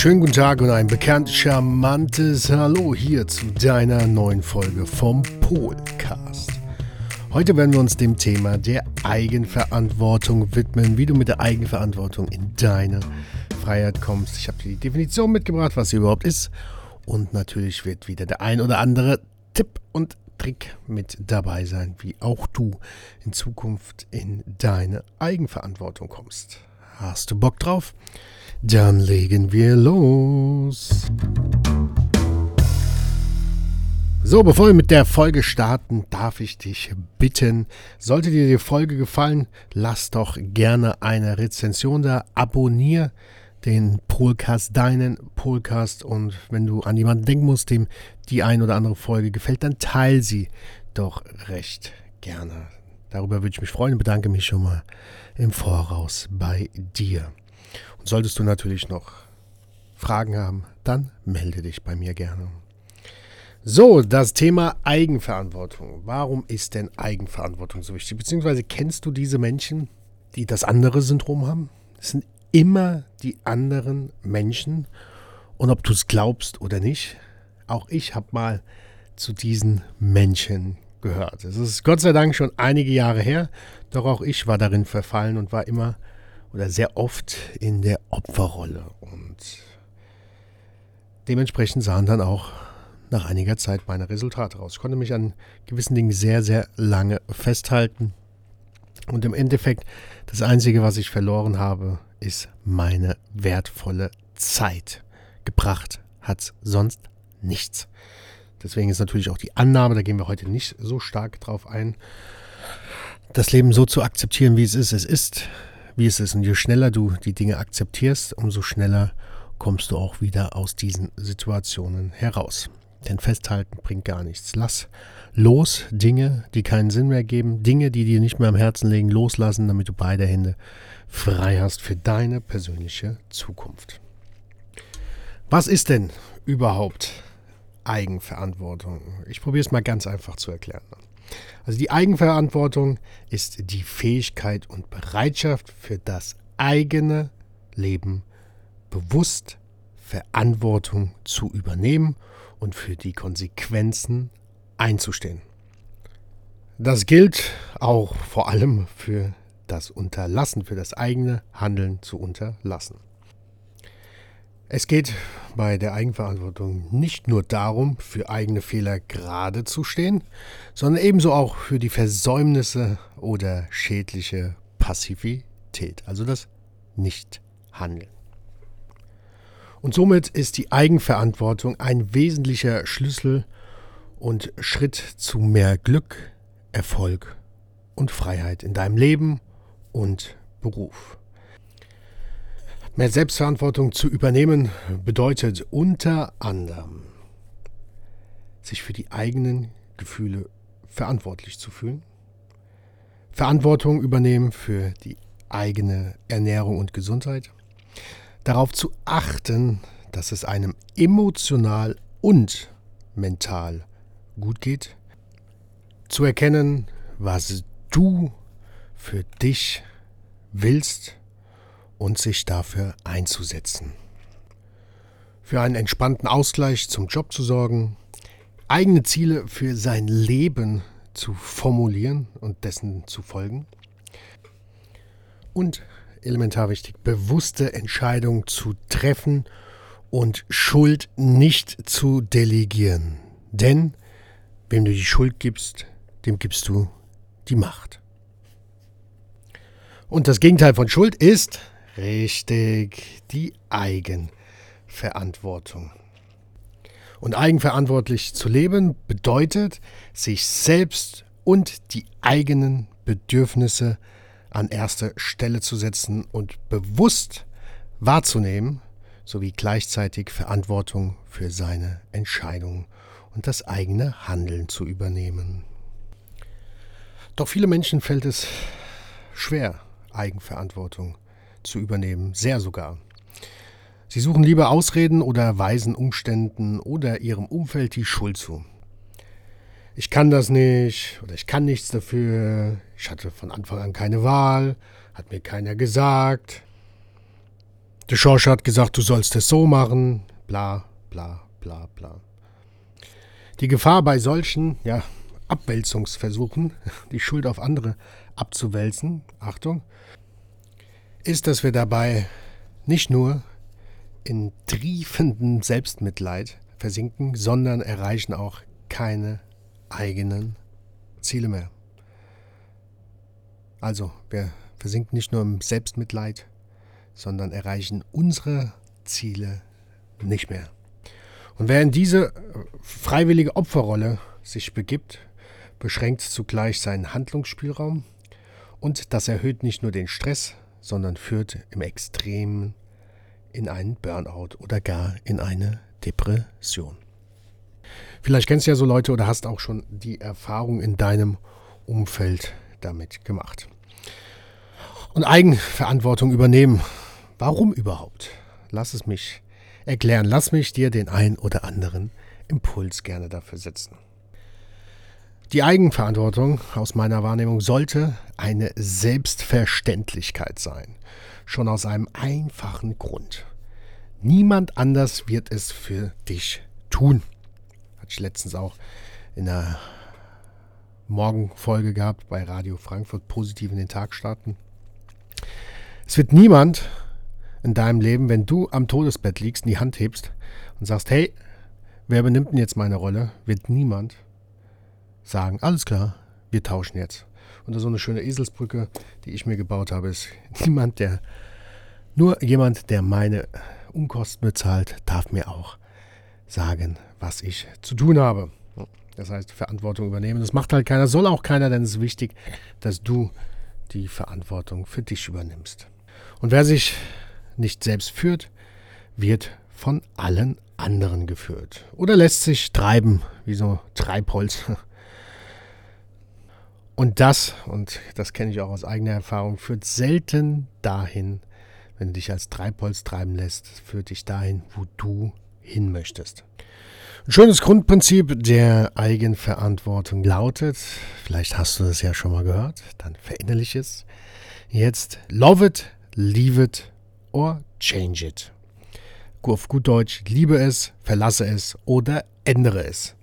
schönen guten Tag und ein bekannt charmantes Hallo hier zu deiner neuen Folge vom Polcast. Heute werden wir uns dem Thema der Eigenverantwortung widmen, wie du mit der Eigenverantwortung in deine Freiheit kommst. Ich habe die Definition mitgebracht, was sie überhaupt ist. Und natürlich wird wieder der ein oder andere Tipp und Trick mit dabei sein, wie auch du in Zukunft in deine Eigenverantwortung kommst. Hast du Bock drauf? Dann legen wir los. So, bevor wir mit der Folge starten, darf ich dich bitten, sollte dir die Folge gefallen, lass doch gerne eine Rezension da, abonniere den Polcast, deinen Polcast und wenn du an jemanden denken musst, dem die ein oder andere Folge gefällt, dann teile sie doch recht gerne. Darüber würde ich mich freuen und bedanke mich schon mal im Voraus bei dir. Und solltest du natürlich noch Fragen haben, dann melde dich bei mir gerne. So, das Thema Eigenverantwortung. Warum ist denn Eigenverantwortung so wichtig? Beziehungsweise kennst du diese Menschen, die das andere Syndrom haben? Es sind immer die anderen Menschen. Und ob du es glaubst oder nicht, auch ich habe mal zu diesen Menschen gehört. Es ist Gott sei Dank schon einige Jahre her, doch auch ich war darin verfallen und war immer oder sehr oft in der Opferrolle. Und dementsprechend sahen dann auch nach einiger Zeit meine Resultate raus. Ich konnte mich an gewissen Dingen sehr, sehr lange festhalten. Und im Endeffekt, das Einzige, was ich verloren habe, ist meine wertvolle Zeit. Gebracht hat sonst nichts. Deswegen ist natürlich auch die Annahme, da gehen wir heute nicht so stark drauf ein, das Leben so zu akzeptieren, wie es ist. Es ist, wie es ist. Und je schneller du die Dinge akzeptierst, umso schneller kommst du auch wieder aus diesen Situationen heraus. Denn festhalten bringt gar nichts. Lass los Dinge, die keinen Sinn mehr geben, Dinge, die dir nicht mehr am Herzen liegen, loslassen, damit du beide Hände frei hast für deine persönliche Zukunft. Was ist denn überhaupt Eigenverantwortung? Ich probiere es mal ganz einfach zu erklären. Also die Eigenverantwortung ist die Fähigkeit und Bereitschaft für das eigene Leben bewusst Verantwortung zu übernehmen und für die Konsequenzen einzustehen. Das gilt auch vor allem für das Unterlassen, für das eigene Handeln zu unterlassen. Es geht bei der Eigenverantwortung nicht nur darum, für eigene Fehler gerade zu stehen, sondern ebenso auch für die Versäumnisse oder schädliche Passivität, also das Nichthandeln. Und somit ist die Eigenverantwortung ein wesentlicher Schlüssel und Schritt zu mehr Glück, Erfolg und Freiheit in deinem Leben und Beruf. Mehr Selbstverantwortung zu übernehmen bedeutet unter anderem, sich für die eigenen Gefühle verantwortlich zu fühlen, Verantwortung übernehmen für die eigene Ernährung und Gesundheit, darauf zu achten, dass es einem emotional und mental gut geht, zu erkennen, was du für dich willst und sich dafür einzusetzen. Für einen entspannten Ausgleich zum Job zu sorgen, eigene Ziele für sein Leben zu formulieren und dessen zu folgen und elementar wichtig, bewusste Entscheidungen zu treffen und Schuld nicht zu delegieren. Denn wem du die Schuld gibst, dem gibst du die Macht. Und das Gegenteil von Schuld ist richtig die Eigenverantwortung. Und eigenverantwortlich zu leben bedeutet, sich selbst und die eigenen Bedürfnisse zu an erste Stelle zu setzen und bewusst wahrzunehmen, sowie gleichzeitig Verantwortung für seine Entscheidungen und das eigene Handeln zu übernehmen. Doch viele Menschen fällt es schwer, Eigenverantwortung zu übernehmen, sehr sogar. Sie suchen lieber Ausreden oder weisen Umständen oder ihrem Umfeld die Schuld zu ich kann das nicht oder ich kann nichts dafür, ich hatte von Anfang an keine Wahl, hat mir keiner gesagt. Der Schorsch hat gesagt, du sollst es so machen, bla bla bla bla. Die Gefahr bei solchen, ja, Abwälzungsversuchen, die Schuld auf andere abzuwälzen, Achtung, ist, dass wir dabei nicht nur in triefendem Selbstmitleid versinken, sondern erreichen auch keine eigenen Ziele mehr. Also, wir versinken nicht nur im Selbstmitleid, sondern erreichen unsere Ziele nicht mehr. Und wer in diese freiwillige Opferrolle sich begibt, beschränkt zugleich seinen Handlungsspielraum und das erhöht nicht nur den Stress, sondern führt im Extremen in einen Burnout oder gar in eine Depression. Vielleicht kennst du ja so Leute oder hast auch schon die Erfahrung in deinem Umfeld damit gemacht. Und Eigenverantwortung übernehmen. Warum überhaupt? Lass es mich erklären. Lass mich dir den ein oder anderen Impuls gerne dafür setzen. Die Eigenverantwortung aus meiner Wahrnehmung sollte eine Selbstverständlichkeit sein. Schon aus einem einfachen Grund. Niemand anders wird es für dich tun. Hatte ich letztens auch in der Morgenfolge gehabt bei Radio Frankfurt, positiv in den Tag starten. Es wird niemand in deinem Leben, wenn du am Todesbett liegst, in die Hand hebst und sagst, hey, wer benimmt denn jetzt meine Rolle, wird niemand sagen, alles klar, wir tauschen jetzt. Und so eine schöne Eselsbrücke, die ich mir gebaut habe, ist niemand, der, nur jemand, der meine Unkosten bezahlt, darf mir auch sagen, was ich zu tun habe. Das heißt, Verantwortung übernehmen. Das macht halt keiner, soll auch keiner, denn es ist wichtig, dass du die Verantwortung für dich übernimmst. Und wer sich nicht selbst führt, wird von allen anderen geführt. Oder lässt sich treiben, wie so Treibholz. Und das, und das kenne ich auch aus eigener Erfahrung, führt selten dahin, wenn du dich als Treibholz treiben lässt, führt dich dahin, wo du hin möchtest. Ein schönes Grundprinzip der Eigenverantwortung lautet, vielleicht hast du das ja schon mal gehört, dann verinnerlich es. Jetzt love it, leave it or change it. Auf gut Deutsch, liebe es, verlasse es oder ändere es.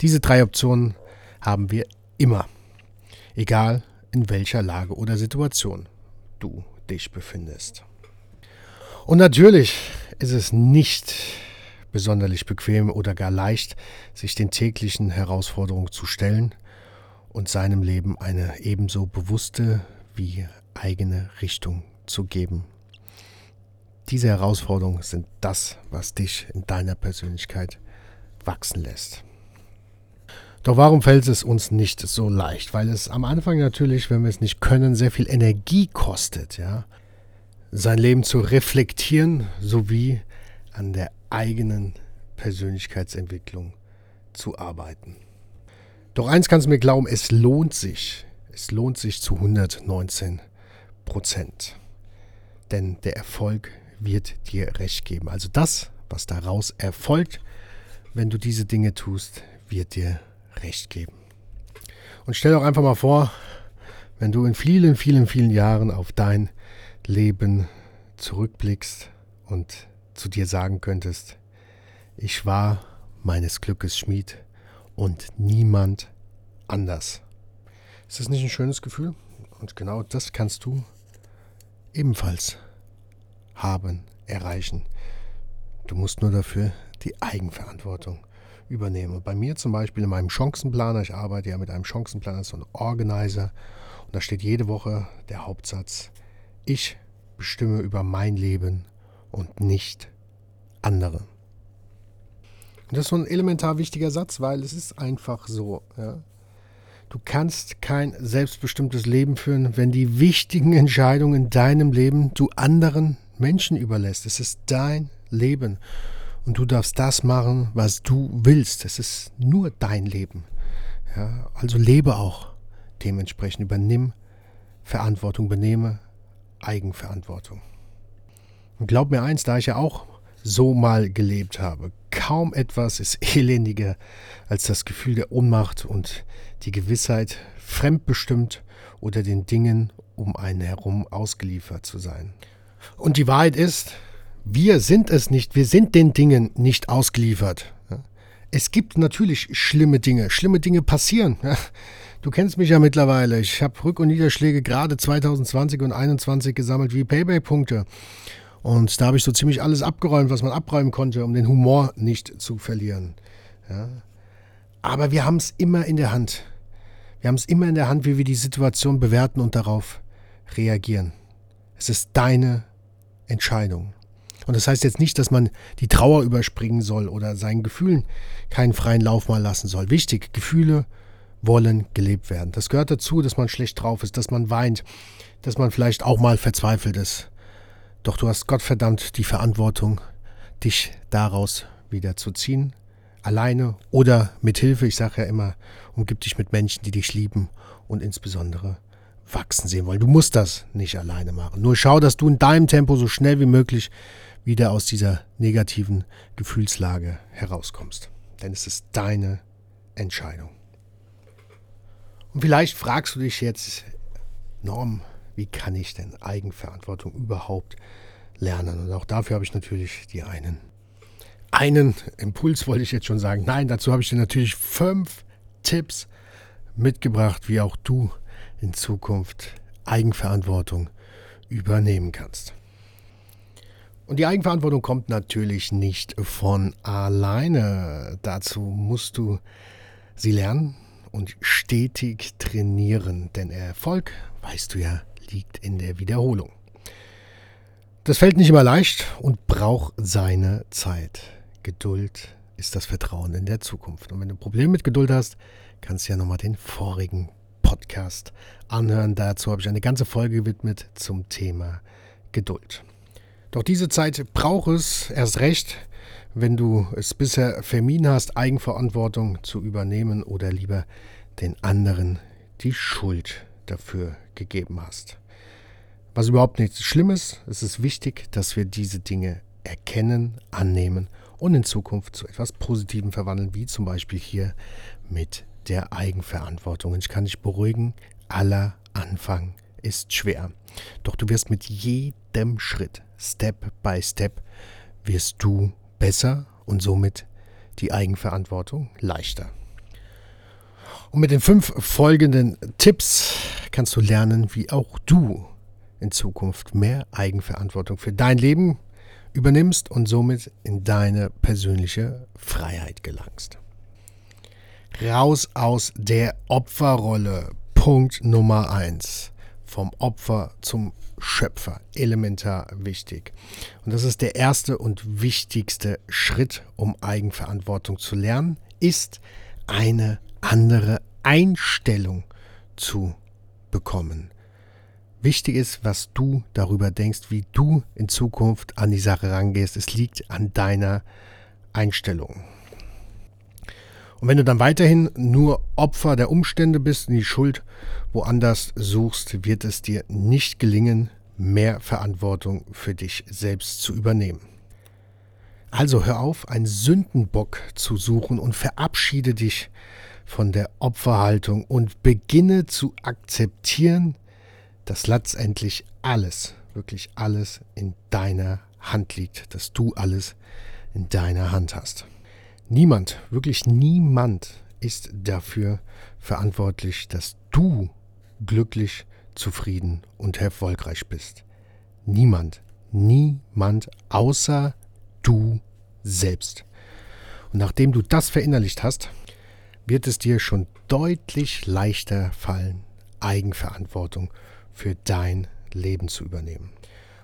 Diese drei Optionen haben wir immer egal in welcher Lage oder Situation du dich befindest. Und natürlich ist es nicht besonders bequem oder gar leicht, sich den täglichen Herausforderungen zu stellen und seinem Leben eine ebenso bewusste wie eigene Richtung zu geben. Diese Herausforderungen sind das, was dich in deiner Persönlichkeit wachsen lässt. Doch warum fällt es uns nicht so leicht? Weil es am Anfang natürlich, wenn wir es nicht können, sehr viel Energie kostet, ja. Sein Leben zu reflektieren sowie an der eigenen Persönlichkeitsentwicklung zu arbeiten. Doch eins kannst du mir glauben, es lohnt sich. Es lohnt sich zu 119 Prozent. Denn der Erfolg wird dir recht geben. Also das, was daraus erfolgt, wenn du diese Dinge tust, wird dir recht geben. Und stell doch einfach mal vor, wenn du in vielen, vielen, vielen Jahren auf dein Leben zurückblickst und zu dir sagen könntest, ich war meines Glückes Schmied und niemand anders. Ist das nicht ein schönes Gefühl? Und genau das kannst du ebenfalls haben, erreichen. Du musst nur dafür die Eigenverantwortung übernehme. Bei mir zum Beispiel in meinem Chancenplaner, ich arbeite ja mit einem Chancenplaner, so ein Organizer, und da steht jede Woche der Hauptsatz, ich bestimme über mein Leben und nicht andere. Und das ist so ein elementar wichtiger Satz, weil es ist einfach so. Ja. Du kannst kein selbstbestimmtes Leben führen, wenn die wichtigen Entscheidungen in deinem Leben du anderen Menschen überlässt. Es ist dein Leben und du darfst das machen, was du willst. Es ist nur dein Leben. Ja, also lebe auch dementsprechend. Übernimm Verantwortung, benehme Eigenverantwortung. Und glaub mir eins, da ich ja auch so mal gelebt habe, kaum etwas ist elendiger als das Gefühl der Ohnmacht und die Gewissheit, fremdbestimmt oder den Dingen um einen herum ausgeliefert zu sein. Und die Wahrheit ist, Wir sind es nicht, wir sind den Dingen nicht ausgeliefert. Es gibt natürlich schlimme Dinge, schlimme Dinge passieren. Du kennst mich ja mittlerweile. Ich habe Rück- und Niederschläge gerade 2020 und 2021 gesammelt wie Payback-Punkte. Und da habe ich so ziemlich alles abgeräumt, was man abräumen konnte, um den Humor nicht zu verlieren. Ja. Aber wir haben es immer in der Hand. Wir haben es immer in der Hand, wie wir die Situation bewerten und darauf reagieren. Es ist deine Entscheidung. Und das heißt jetzt nicht, dass man die Trauer überspringen soll oder seinen Gefühlen keinen freien Lauf mal lassen soll. Wichtig, Gefühle wollen gelebt werden. Das gehört dazu, dass man schlecht drauf ist, dass man weint, dass man vielleicht auch mal verzweifelt ist. Doch du hast Gottverdammt die Verantwortung, dich daraus wieder zu ziehen, alleine oder mit Hilfe. Ich sage ja immer, umgib dich mit Menschen, die dich lieben und insbesondere wachsen sehen wollen. Du musst das nicht alleine machen. Nur schau, dass du in deinem Tempo so schnell wie möglich wieder aus dieser negativen Gefühlslage herauskommst. Denn es ist deine Entscheidung. Und vielleicht fragst du dich jetzt, Norm, wie kann ich denn Eigenverantwortung überhaupt lernen? Und auch dafür habe ich natürlich die einen, einen Impuls, wollte ich jetzt schon sagen. Nein, dazu habe ich dir natürlich fünf Tipps mitgebracht, wie auch du in Zukunft Eigenverantwortung übernehmen kannst. Und die Eigenverantwortung kommt natürlich nicht von alleine. Dazu musst du sie lernen und stetig trainieren, denn Erfolg, weißt du ja, liegt in der Wiederholung. Das fällt nicht immer leicht und braucht seine Zeit. Geduld ist das Vertrauen in der Zukunft. Und wenn du Probleme mit Geduld hast, kannst du ja nochmal den vorigen Podcast anhören. Dazu habe ich eine ganze Folge gewidmet zum Thema Geduld. Doch diese Zeit braucht es erst recht, wenn du es bisher vermieden hast, Eigenverantwortung zu übernehmen oder lieber den anderen die Schuld dafür gegeben hast. Was überhaupt nichts Schlimmes, es ist wichtig, dass wir diese Dinge erkennen, annehmen und in Zukunft zu etwas Positivem verwandeln, wie zum Beispiel hier mit der Eigenverantwortung. Und ich kann dich beruhigen, aller Anfang ist schwer. Doch du wirst mit jedem Schritt, Step by Step, wirst du besser und somit die Eigenverantwortung leichter. Und mit den fünf folgenden Tipps kannst du lernen, wie auch du in Zukunft mehr Eigenverantwortung für dein Leben übernimmst und somit in deine persönliche Freiheit gelangst. Raus aus der Opferrolle. Punkt Nummer eins vom Opfer zum Schöpfer. Elementar wichtig. Und das ist der erste und wichtigste Schritt, um Eigenverantwortung zu lernen, ist eine andere Einstellung zu bekommen. Wichtig ist, was du darüber denkst, wie du in Zukunft an die Sache rangehst. Es liegt an deiner Einstellung. Und wenn du dann weiterhin nur Opfer der Umstände bist und die Schuld woanders suchst, wird es dir nicht gelingen, mehr Verantwortung für dich selbst zu übernehmen. Also hör auf, einen Sündenbock zu suchen und verabschiede dich von der Opferhaltung und beginne zu akzeptieren, dass letztendlich alles, wirklich alles in deiner Hand liegt, dass du alles in deiner Hand hast. Niemand, wirklich niemand ist dafür verantwortlich, dass du glücklich, zufrieden und erfolgreich bist. Niemand, niemand außer du selbst. Und nachdem du das verinnerlicht hast, wird es dir schon deutlich leichter fallen, Eigenverantwortung für dein Leben zu übernehmen.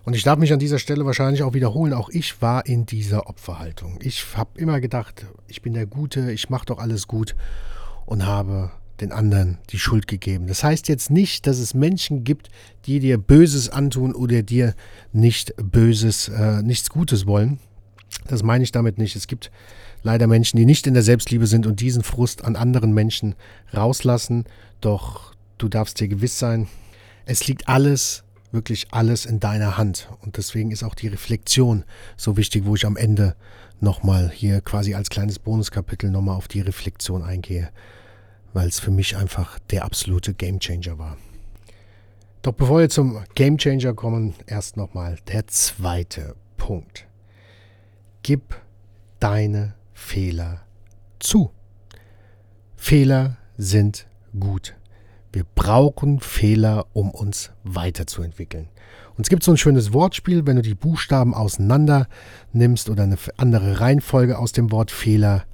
Und ich darf mich an dieser Stelle wahrscheinlich auch wiederholen, auch ich war in dieser Opferhaltung. Ich habe immer gedacht, ich bin der Gute, ich mache doch alles gut und habe den anderen die Schuld gegeben. Das heißt jetzt nicht, dass es Menschen gibt, die dir Böses antun oder dir nicht Böses, äh, nichts Gutes wollen. Das meine ich damit nicht. Es gibt leider Menschen, die nicht in der Selbstliebe sind und diesen Frust an anderen Menschen rauslassen. Doch du darfst dir gewiss sein, es liegt alles wirklich alles in deiner Hand. Und deswegen ist auch die Reflexion so wichtig, wo ich am Ende nochmal hier quasi als kleines Bonuskapitel nochmal auf die Reflexion eingehe, weil es für mich einfach der absolute Gamechanger war. Doch bevor wir zum Gamechanger kommen, erst nochmal der zweite Punkt. gib deine Fehler zu. Fehler sind gut. Wir brauchen Fehler, um uns weiterzuentwickeln. Und es gibt so ein schönes Wortspiel, wenn du die Buchstaben auseinander nimmst oder eine andere Reihenfolge aus dem Wort Fehler,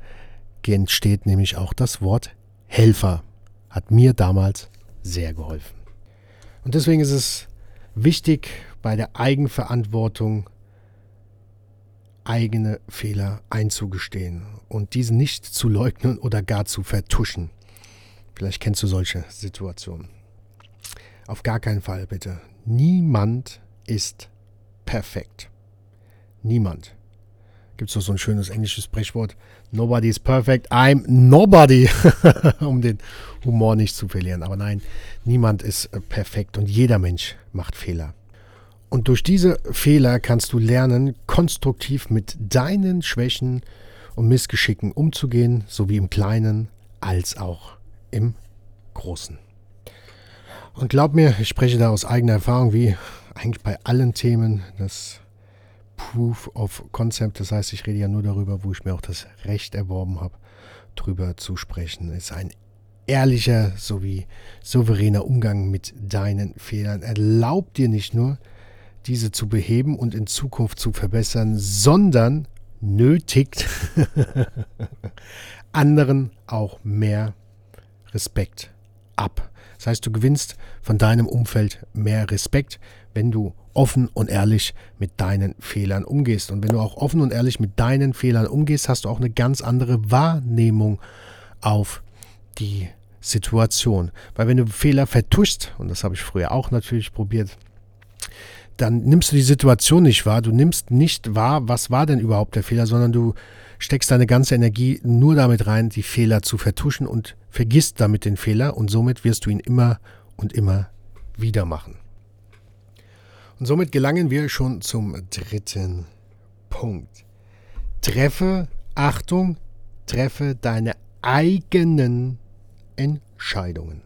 entsteht nämlich auch das Wort Helfer. Hat mir damals sehr geholfen. Und deswegen ist es wichtig, bei der Eigenverantwortung eigene Fehler einzugestehen und diese nicht zu leugnen oder gar zu vertuschen. Vielleicht kennst du solche Situationen. Auf gar keinen Fall bitte. Niemand ist perfekt. Niemand. Gibt es doch so ein schönes englisches Sprechwort. Nobody is perfect. I'm nobody. um den Humor nicht zu verlieren. Aber nein, niemand ist äh, perfekt und jeder Mensch macht Fehler. Und durch diese Fehler kannst du lernen, konstruktiv mit deinen Schwächen und Missgeschicken umzugehen, sowie im Kleinen als auch im Großen. Und glaub mir, ich spreche da aus eigener Erfahrung, wie eigentlich bei allen Themen, das Proof of Concept, das heißt, ich rede ja nur darüber, wo ich mir auch das Recht erworben habe, drüber zu sprechen, ist ein ehrlicher sowie souveräner Umgang mit deinen Fehlern. Erlaubt dir nicht nur, diese zu beheben und in Zukunft zu verbessern, sondern nötigt anderen auch mehr Respekt ab. Das heißt, du gewinnst von deinem Umfeld mehr Respekt, wenn du offen und ehrlich mit deinen Fehlern umgehst. Und wenn du auch offen und ehrlich mit deinen Fehlern umgehst, hast du auch eine ganz andere Wahrnehmung auf die Situation. Weil wenn du Fehler vertuschst, und das habe ich früher auch natürlich probiert, dann nimmst du die Situation nicht wahr. Du nimmst nicht wahr, was war denn überhaupt der Fehler, sondern du steckst deine ganze Energie nur damit rein, die Fehler zu vertuschen und vergisst damit den Fehler und somit wirst du ihn immer und immer wieder machen. Und somit gelangen wir schon zum dritten Punkt. Treffe, Achtung, treffe deine eigenen Entscheidungen.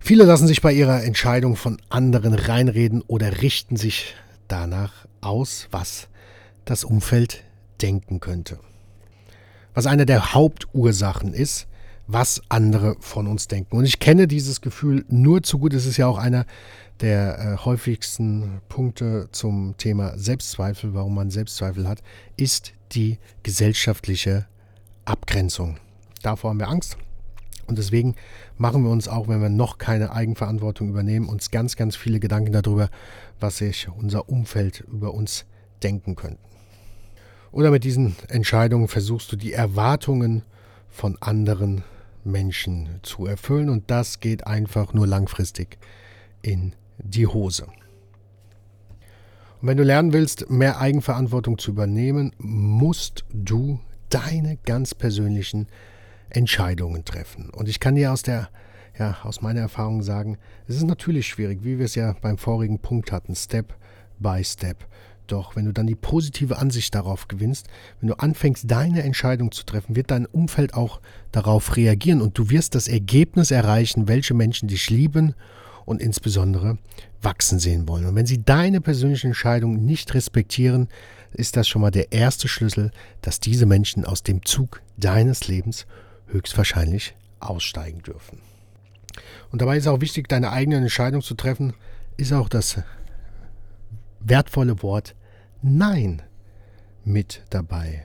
Viele lassen sich bei ihrer Entscheidung von anderen reinreden oder richten sich danach aus, was das Umfeld denken könnte. Was eine der Hauptursachen ist, was andere von uns denken. Und ich kenne dieses Gefühl nur zu gut. Es ist ja auch einer der äh, häufigsten Punkte zum Thema Selbstzweifel, warum man Selbstzweifel hat, ist die gesellschaftliche Abgrenzung. Davor haben wir Angst. Und deswegen machen wir uns auch, wenn wir noch keine Eigenverantwortung übernehmen, uns ganz, ganz viele Gedanken darüber, was sich unser Umfeld über uns denken könnte. Oder mit diesen Entscheidungen versuchst du die Erwartungen von anderen Menschen zu erfüllen und das geht einfach nur langfristig in die Hose. Und wenn du lernen willst, mehr Eigenverantwortung zu übernehmen, musst du deine ganz persönlichen Entscheidungen treffen. Und ich kann dir aus der ja, aus meiner Erfahrung sagen, es ist natürlich schwierig, wie wir es ja beim vorigen Punkt hatten, Step by Step. Doch wenn du dann die positive Ansicht darauf gewinnst, wenn du anfängst, deine Entscheidung zu treffen, wird dein Umfeld auch darauf reagieren und du wirst das Ergebnis erreichen, welche Menschen dich lieben und insbesondere wachsen sehen wollen. Und wenn sie deine persönliche Entscheidung nicht respektieren, ist das schon mal der erste Schlüssel, dass diese Menschen aus dem Zug deines Lebens höchstwahrscheinlich aussteigen dürfen. Und dabei ist auch wichtig, deine eigene Entscheidung zu treffen, ist auch das wertvolle Wort Nein mit dabei.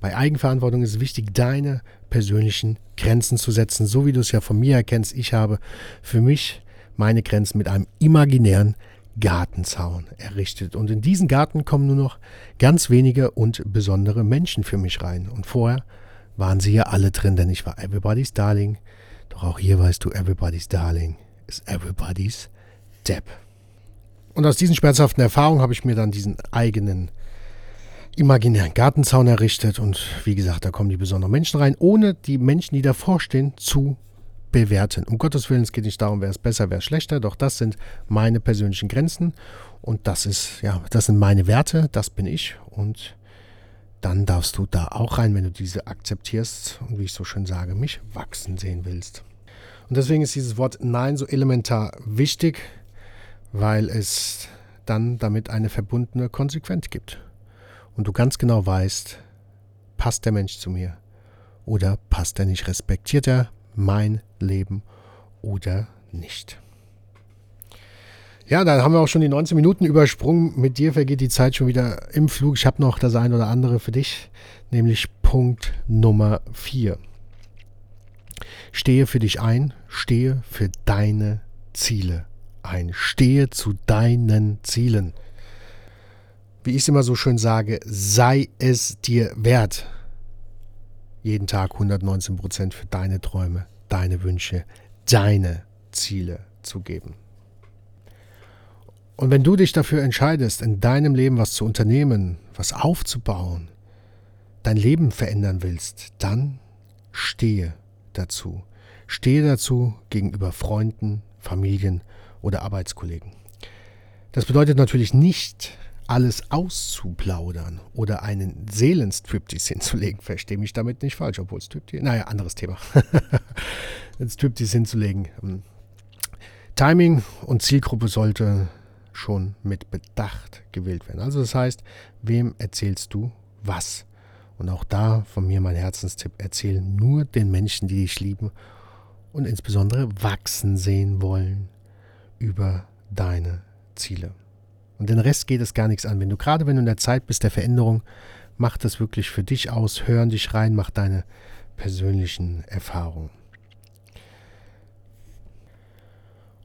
Bei Eigenverantwortung ist es wichtig, deine persönlichen Grenzen zu setzen, so wie du es ja von mir erkennst. Ich habe für mich meine Grenzen mit einem imaginären Gartenzaun errichtet. Und in diesen Garten kommen nur noch ganz wenige und besondere Menschen für mich rein. Und vorher waren sie ja alle drin, denn ich war Everybody's Darling. Doch auch hier weißt du, Everybody's Darling ist Everybody's Depp. Und aus diesen schmerzhaften Erfahrungen habe ich mir dann diesen eigenen imaginären Gartenzaun errichtet. Und wie gesagt, da kommen die besonderen Menschen rein, ohne die Menschen, die davor stehen, zu bewerten. Um Gottes Willen, es geht nicht darum, wer ist besser, wer ist schlechter, doch das sind meine persönlichen Grenzen und das ist, ja, das sind meine Werte, das bin ich und dann darfst du da auch rein, wenn du diese akzeptierst und wie ich so schön sage, mich wachsen sehen willst. Und deswegen ist dieses Wort Nein so elementar wichtig, weil es dann damit eine verbundene Konsequenz gibt. und du ganz genau weißt, passt der Mensch zu mir oder passt er nicht, respektiert er mein Leben oder nicht. Ja, dann haben wir auch schon die 19 Minuten übersprungen. Mit dir vergeht die Zeit schon wieder im Flug. Ich habe noch das ein oder andere für dich, nämlich Punkt Nummer 4. Stehe für dich ein, stehe für deine Ziele ein. Stehe zu deinen Zielen. Wie ich es immer so schön sage, sei es dir wert. Jeden Tag 119 Prozent für deine Träume, deine Wünsche, deine Ziele zu geben. Und wenn du dich dafür entscheidest, in deinem Leben was zu unternehmen, was aufzubauen, dein Leben verändern willst, dann stehe dazu. Stehe dazu gegenüber Freunden, Familien oder Arbeitskollegen. Das bedeutet natürlich nicht, alles auszuplaudern oder einen Seelenstriptease hinzulegen. Verstehe mich damit nicht falsch, obwohl Striptease, naja, anderes Thema. Striptease hinzulegen. Ähm, Timing und Zielgruppe sollte schon mit Bedacht gewählt werden. Also das heißt, wem erzählst du was? Und auch da von mir mein Herzenstipp, erzähl nur den Menschen, die dich lieben und insbesondere wachsen sehen wollen über deine Ziele. Und den Rest geht es gar nichts an. Wenn du gerade, wenn du in der Zeit bist der Veränderung, mach das wirklich für dich aus, hör dich rein, mach deine persönlichen Erfahrungen.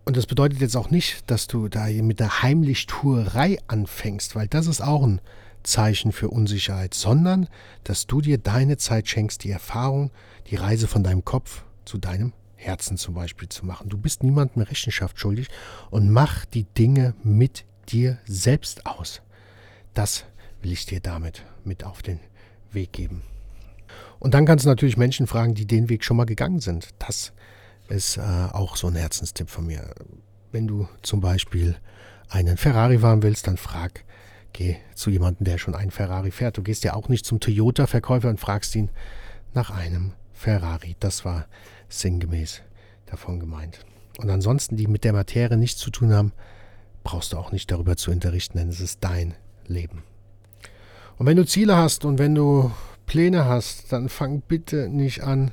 Und das bedeutet jetzt auch nicht, dass du da mit der Heimlichtuerei anfängst, weil das ist auch ein Zeichen für Unsicherheit, sondern dass du dir deine Zeit schenkst, die Erfahrung, die Reise von deinem Kopf zu deinem Herzen zum Beispiel zu machen. Du bist niemandem Rechenschaft schuldig und mach die Dinge mit dir selbst aus. Das will ich dir damit mit auf den Weg geben. Und dann kannst du natürlich Menschen fragen, die den Weg schon mal gegangen sind. Das ist äh, auch so ein Herzenstipp von mir. Wenn du zum Beispiel einen Ferrari fahren willst, dann frag, geh zu jemandem, der schon einen Ferrari fährt. Du gehst ja auch nicht zum Toyota-Verkäufer und fragst ihn nach einem Ferrari. Das war sinngemäß davon gemeint. Und ansonsten, die mit der Materie nichts zu tun haben, brauchst du auch nicht darüber zu unterrichten, denn es ist dein Leben. Und wenn du Ziele hast und wenn du Pläne hast, dann fang bitte nicht an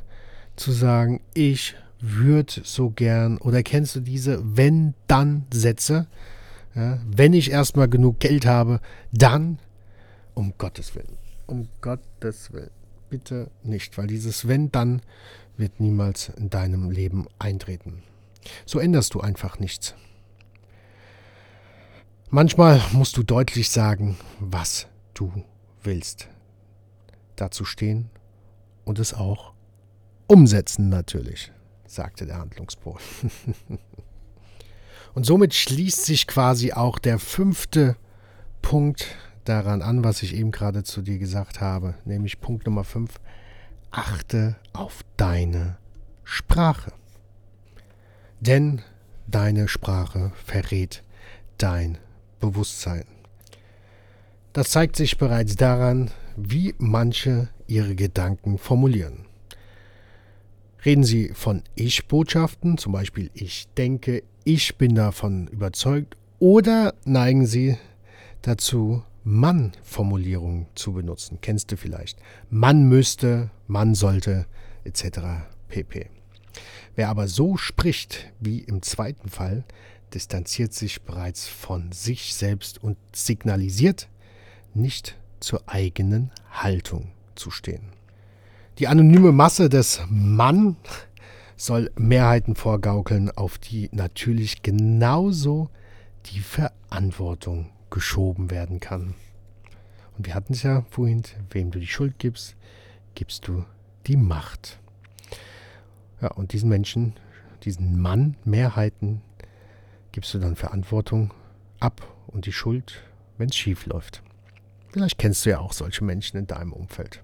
zu sagen, ich würde so gern, oder kennst du diese Wenn-Dann-Sätze? Ja, wenn ich erstmal genug Geld habe, dann, um Gottes Willen, um Gottes Willen, bitte nicht, weil dieses Wenn-Dann wird niemals in deinem Leben eintreten. So änderst du einfach nichts. Manchmal musst du deutlich sagen, was du willst. Dazu stehen und es auch umsetzen natürlich sagte der Handlungspol. Und somit schließt sich quasi auch der fünfte Punkt daran an, was ich eben gerade zu dir gesagt habe, nämlich Punkt Nummer 5. Achte auf deine Sprache. Denn deine Sprache verrät dein Bewusstsein. Das zeigt sich bereits daran, wie manche ihre Gedanken formulieren. Reden Sie von Ich-Botschaften, zum Beispiel ich denke, ich bin davon überzeugt, oder neigen Sie dazu, Mann-Formulierungen zu benutzen? Kennst du vielleicht? Man müsste, man sollte, etc. pp. Wer aber so spricht wie im zweiten Fall, distanziert sich bereits von sich selbst und signalisiert, nicht zur eigenen Haltung zu stehen. Die anonyme Masse des Mann soll Mehrheiten vorgaukeln, auf die natürlich genauso die Verantwortung geschoben werden kann. Und wir hatten es ja vorhin, wem du die Schuld gibst, gibst du die Macht. Ja, und diesen Menschen, diesen Mann, Mehrheiten, gibst du dann Verantwortung ab und die Schuld, wenn es schief läuft. Vielleicht kennst du ja auch solche Menschen in deinem Umfeld.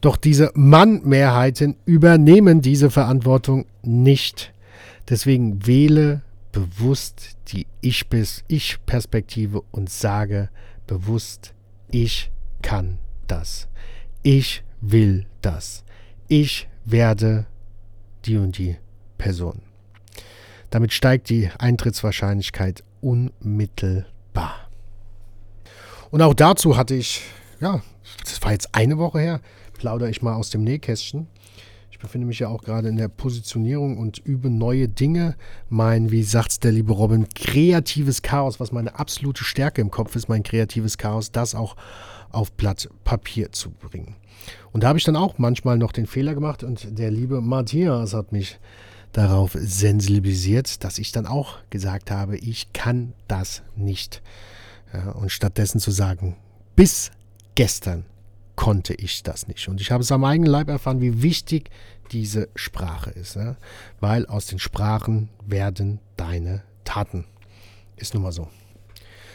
Doch diese Mann-Mehrheiten übernehmen diese Verantwortung nicht. Deswegen wähle bewusst die Ich-Perspektive und sage bewusst, ich kann das. Ich will das. Ich werde die und die Person. Damit steigt die Eintrittswahrscheinlichkeit unmittelbar. Und auch dazu hatte ich, ja, das war jetzt eine Woche her, plaudere ich mal aus dem Nähkästchen. Ich befinde mich ja auch gerade in der Positionierung und übe neue Dinge. Mein, wie sagt's der liebe Robin, kreatives Chaos, was meine absolute Stärke im Kopf ist, mein kreatives Chaos, das auch auf Blatt Papier zu bringen. Und da habe ich dann auch manchmal noch den Fehler gemacht und der liebe Matthias hat mich darauf sensibilisiert, dass ich dann auch gesagt habe, ich kann das nicht. Ja, und stattdessen zu sagen, bis gestern konnte ich das nicht. Und ich habe es am eigenen Leib erfahren, wie wichtig diese Sprache ist. Ja? Weil aus den Sprachen werden deine Taten. Ist nun mal so.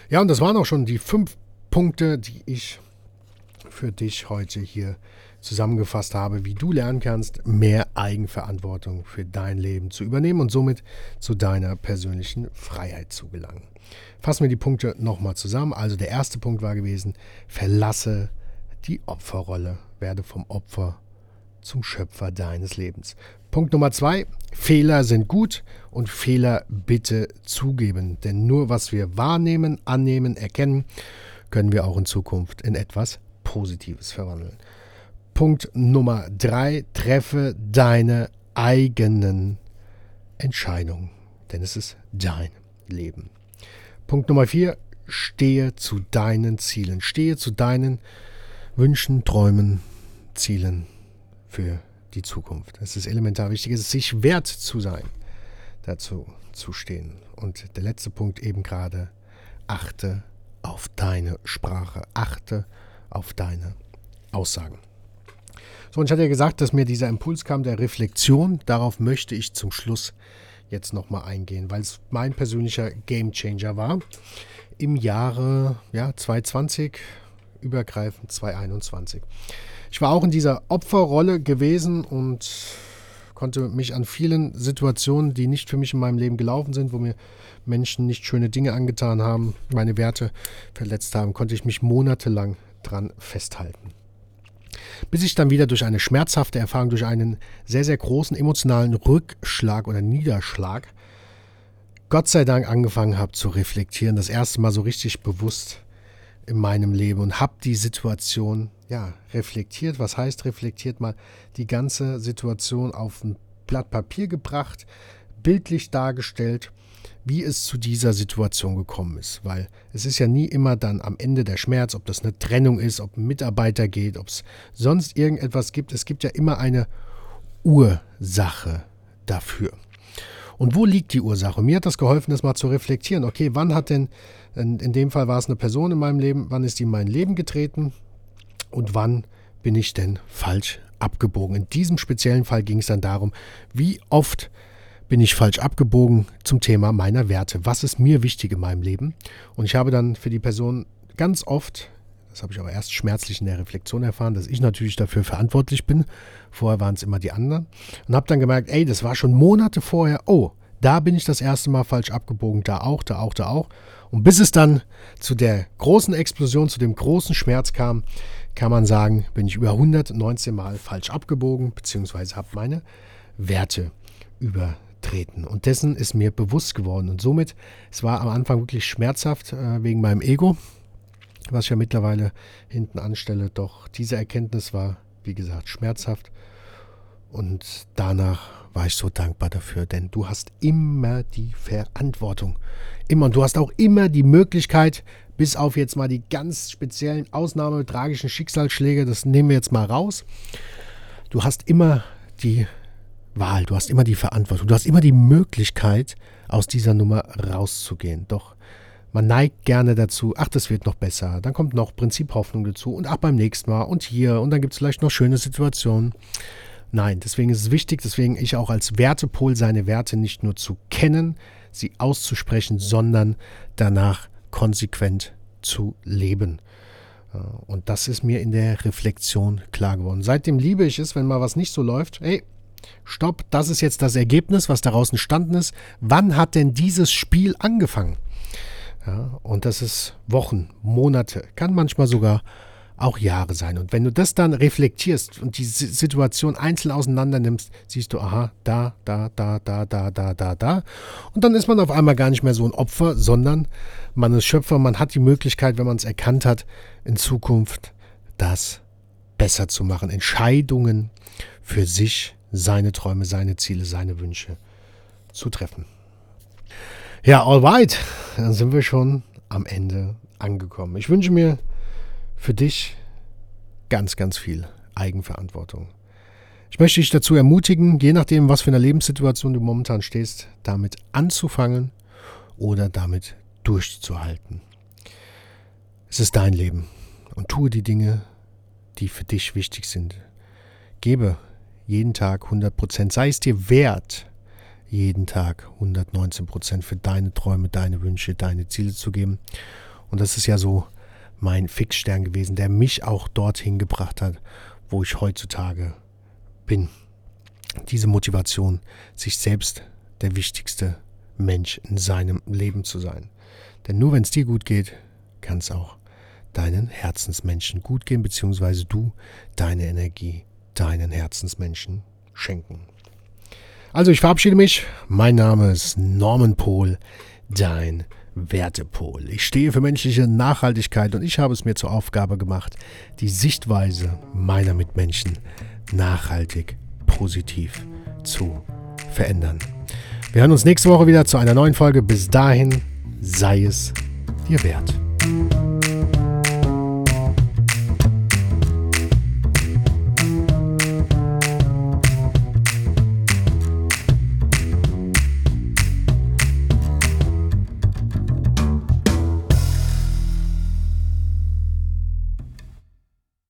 Ja, und das waren auch schon die fünf Punkte, die ich für dich heute hier zusammengefasst habe, wie du lernen kannst, mehr Eigenverantwortung für dein Leben zu übernehmen und somit zu deiner persönlichen Freiheit zu gelangen. Fassen wir die Punkte nochmal zusammen. Also der erste Punkt war gewesen, verlasse die Opferrolle, werde vom Opfer zum Schöpfer deines Lebens. Punkt Nummer zwei, Fehler sind gut und Fehler bitte zugeben. Denn nur was wir wahrnehmen, annehmen, erkennen, können wir auch in Zukunft in etwas Positives verwandeln. Punkt Nummer drei, treffe deine eigenen Entscheidungen, denn es ist dein Leben. Punkt Nummer vier, stehe zu deinen Zielen, stehe zu deinen Wünschen, Träumen, Zielen für die Zukunft. Es ist elementar wichtig, es ist sich wert zu sein, dazu zu stehen. Und der letzte Punkt eben gerade, achte auf deine Sprache, achte auf deine Aussagen. So, und ich hatte ja gesagt, dass mir dieser Impuls kam der Reflexion. Darauf möchte ich zum Schluss jetzt nochmal eingehen, weil es mein persönlicher Gamechanger war. Im Jahre ja, 2020, übergreifend 2021. Ich war auch in dieser Opferrolle gewesen und konnte mich an vielen Situationen, die nicht für mich in meinem Leben gelaufen sind, wo mir Menschen nicht schöne Dinge angetan haben, meine Werte verletzt haben, konnte ich mich monatelang dran festhalten bis ich dann wieder durch eine schmerzhafte Erfahrung, durch einen sehr, sehr großen emotionalen Rückschlag oder Niederschlag, Gott sei Dank angefangen habe zu reflektieren, das erste Mal so richtig bewusst in meinem Leben und habe die Situation ja reflektiert. Was heißt reflektiert mal die ganze Situation auf ein Blatt Papier gebracht, bildlich dargestellt wie es zu dieser Situation gekommen ist. Weil es ist ja nie immer dann am Ende der Schmerz, ob das eine Trennung ist, ob ein Mitarbeiter geht, ob es sonst irgendetwas gibt. Es gibt ja immer eine Ursache dafür. Und wo liegt die Ursache? Mir hat das geholfen, das mal zu reflektieren. Okay, wann hat denn, in dem Fall war es eine Person in meinem Leben, wann ist die in mein Leben getreten und wann bin ich denn falsch abgebogen? In diesem speziellen Fall ging es dann darum, wie oft bin ich falsch abgebogen zum Thema meiner Werte. Was ist mir wichtig in meinem Leben? Und ich habe dann für die Person ganz oft, das habe ich aber erst schmerzlich in der Reflexion erfahren, dass ich natürlich dafür verantwortlich bin. Vorher waren es immer die anderen. Und habe dann gemerkt, ey, das war schon Monate vorher. Oh, da bin ich das erste Mal falsch abgebogen, da auch, da auch, da auch. Und bis es dann zu der großen Explosion, zu dem großen Schmerz kam, kann man sagen, bin ich über 119 Mal falsch abgebogen, beziehungsweise habe meine Werte über treten. Und dessen ist mir bewusst geworden. Und somit, es war am Anfang wirklich schmerzhaft äh, wegen meinem Ego, was ich ja mittlerweile hinten anstelle. Doch diese Erkenntnis war, wie gesagt, schmerzhaft. Und danach war ich so dankbar dafür, denn du hast immer die Verantwortung. Immer. Und du hast auch immer die Möglichkeit, bis auf jetzt mal die ganz speziellen Ausnahme tragischen Schicksalsschläge, das nehmen wir jetzt mal raus. Du hast immer die Wahl, du hast immer die Verantwortung, du hast immer die Möglichkeit, aus dieser Nummer rauszugehen. Doch man neigt gerne dazu, ach, das wird noch besser, dann kommt noch Prinziphoffnung dazu und ach, beim nächsten Mal und hier und dann gibt es vielleicht noch schöne Situationen. Nein, deswegen ist es wichtig, deswegen ich auch als Wertepol seine Werte nicht nur zu kennen, sie auszusprechen, sondern danach konsequent zu leben. Und das ist mir in der Reflexion klar geworden. Seitdem liebe ich es, wenn mal was nicht so läuft. Hey, stopp, das ist jetzt das Ergebnis, was daraus entstanden ist. Wann hat denn dieses Spiel angefangen? Ja, und das ist Wochen, Monate, kann manchmal sogar auch Jahre sein. Und wenn du das dann reflektierst und die Situation einzeln auseinander nimmst, siehst du, aha, da, da, da, da, da, da, da, da. Und dann ist man auf einmal gar nicht mehr so ein Opfer, sondern man ist Schöpfer, man hat die Möglichkeit, wenn man es erkannt hat, in Zukunft das besser zu machen. Entscheidungen für sich, seine Träume, seine Ziele, seine Wünsche zu treffen. Ja, alright, dann sind wir schon am Ende angekommen. Ich wünsche mir für dich ganz, ganz viel Eigenverantwortung. Ich möchte dich dazu ermutigen, je nachdem, was für eine Lebenssituation du momentan stehst, damit anzufangen oder damit durchzuhalten. Es ist dein Leben und tue die Dinge, die für dich wichtig sind. Gebe jeden Tag 100 Prozent, sei es dir wert, jeden Tag 119 Prozent für deine Träume, deine Wünsche, deine Ziele zu geben. Und das ist ja so mein Fixstern gewesen, der mich auch dorthin gebracht hat, wo ich heutzutage bin. Diese Motivation, sich selbst der wichtigste Mensch in seinem Leben zu sein. Denn nur wenn es dir gut geht, kann es auch deinen Herzensmenschen gut gehen, beziehungsweise du deine Energie deinen Herzensmenschen schenken. Also ich verabschiede mich. Mein Name ist Norman Pohl, dein Wertepol. Ich stehe für menschliche Nachhaltigkeit und ich habe es mir zur Aufgabe gemacht, die Sichtweise meiner Mitmenschen nachhaltig positiv zu verändern. Wir hören uns nächste Woche wieder zu einer neuen Folge. Bis dahin sei es dir wert.